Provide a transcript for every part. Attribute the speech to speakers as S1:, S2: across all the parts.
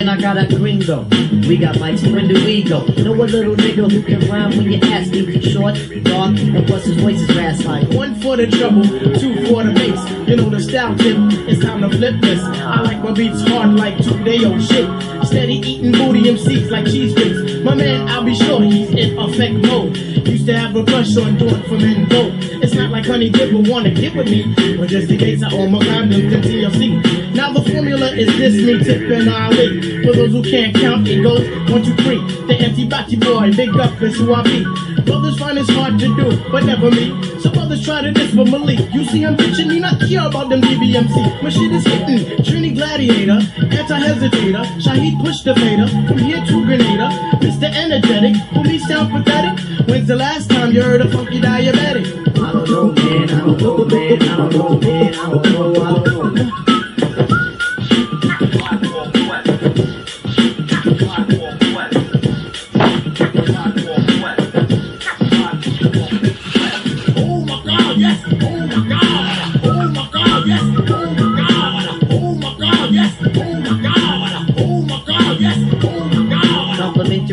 S1: And I got a gringo. We got Mike's friend Ego. Know a little nigga who can rhyme when you ask me. Short, dark, and plus his voice is raspy.
S2: One for the trouble, two for the bass. You know the style tip, it's time to flip this. I like my beats hard like two day old shit. Steady eating booty MCs like cheese whips. My man, I'll be sure he's in effect mode. Used to have a crush on doing for men vote. It's not like Honey Dip will wanna get with me. But just in case I own my condoms in TLC. Now the formula is this, me, Tip, and Ali. For those who can't count, it goes one, two, three. The empty body boy, big up is who I be. Brothers find it's hard to do, but never me. So try to this for Malik. You see I'm bitching, me not care about them DBMC. My shit is hitting. Trini Gladiator, anti-hesitator. Shaheed push the fader. From here to Grenada. Mr. Energetic, me sound pathetic? When's the last time you heard a funky diabetic?
S1: I don't man. I don't know, man. I don't know, man. I don't know.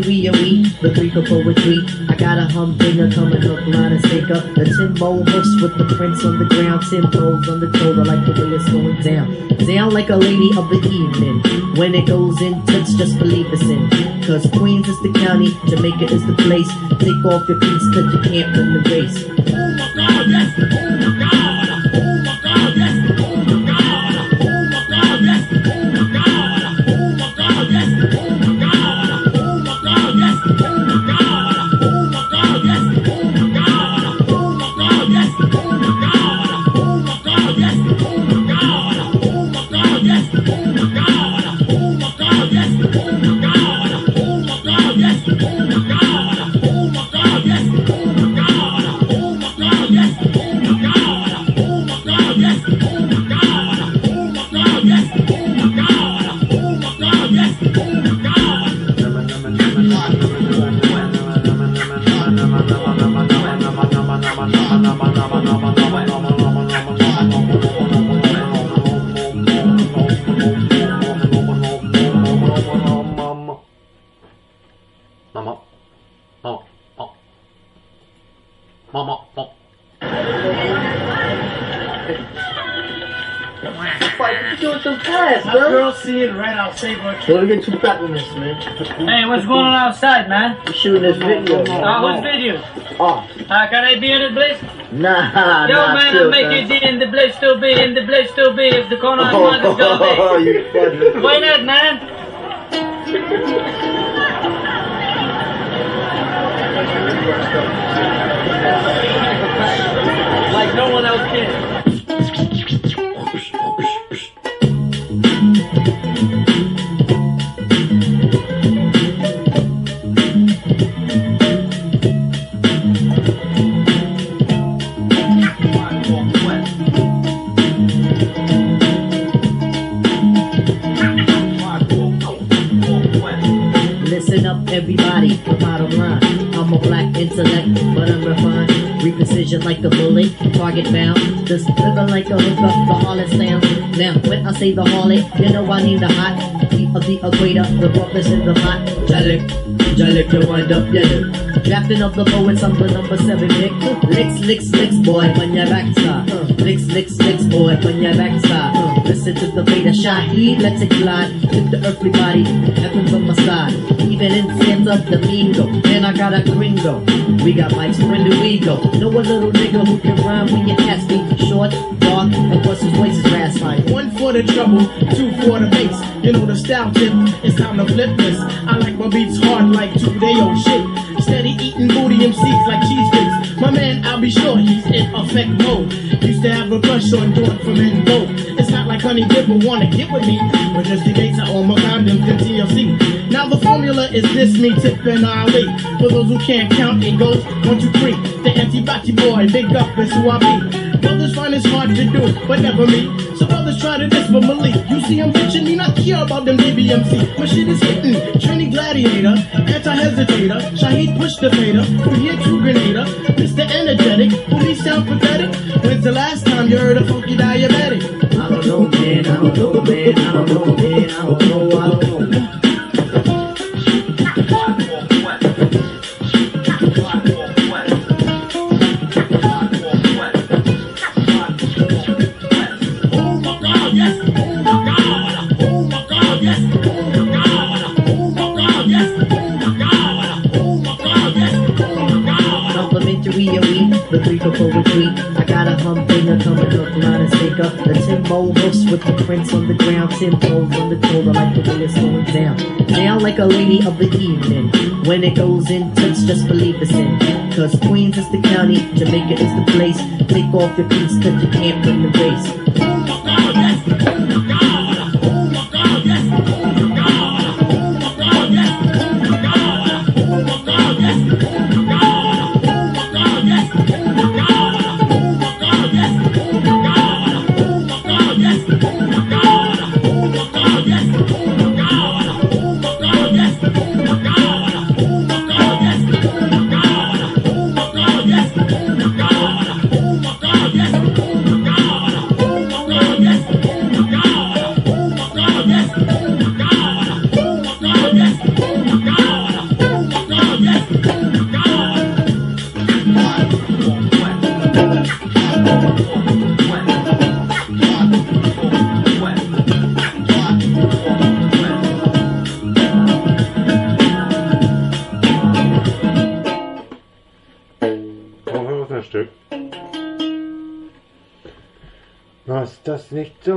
S1: Complimentary and we, of poetry. I got a humdinger coming up, line and sticker. The Timbo hoofs with the prints on the ground. Timbos on the toe, I like the way it's going down. Down like a lady of the evening. When it goes in, touch, just believe it's in. Cause Queens is the county, Jamaica is the place. Take off your cleats, cause you can't win the race.
S2: Oh my God, yes. Oh my God.
S1: Doing so fast,
S2: girl see it right, I'll save her.
S1: Don't get too fat with this, man.
S3: Hey, what's going on outside, man?
S1: We're shooting this video.
S3: Uh, whose video?
S1: Oh,
S3: Uh, can I be in the place?
S1: nah,
S3: Yo,
S1: nah,
S3: man,
S1: still,
S3: I'll make
S1: son.
S3: it in the place to be, in the place to be, if the corner of
S1: Oh,
S3: mine is gonna
S1: you funny.
S3: be. Why not, man? Like no one else can.
S1: Bottom line. I'm a black intellect, but I'm refined. Reprecision like a bullet, target bound. Just living like a hookup, the harlot sounds. Now, when I say the harlot, you know I need the hot. Heat of the equator, the purpose in the pot. Jalik, Jalik, you wind up yellow. Drafting of the poets, I'm the number seven pick. Licks, licks, licks, boy, on your backside. Licks, licks, licks, boy, on your backside. Listen to the beta Shaheed, let's it glide. With the earthly body, heaven's on my side. Even in Santa Domingo, and I got a gringo. We got Mike's friend Ego. Know a little nigga who can rhyme when you ask me. Short, dark, and plus his voice is raspy.
S2: One for the trouble, two for the bass. You know the style tip, it's time to flip this. I like my beats hard like two day old shit. Steady eating booty MCs like cheese whips. My man, I'll be sure he's in effect mode. Used to have a crush on for men vote. It's not like Honey Dip will wanna get with me. But just in case I own my condoms in TLC. Now the formula is this, me, Tip, and Ali. For those who can't count, it goes one, two, three. The anti-body boy, big up is who I be. Brothers find it's hard to do, but never me. So brothers try to this for Malik. You see I'm bitching, me not care about them DBMC. My shit is hitting. Trini Gladiator, anti-hesitator. Shaheed push the fader. From here to Grenada. Mr. Energetic, will me sound pathetic? When's the last time you heard a funky diabetic?
S1: I don't know, man. I don't know, man. I don't know, man. I don't know. Complimentary the three. I got a coming up, line and. The with the prints on the ground. Tim toes on the I like the way it's going down. Down like a lady of the evening. When it goes in touch, just believe it's in. Cause Queens is the county, Jamaica is the place. Take off your piece, cause you can't win the race.
S4: Brauchen nicht so.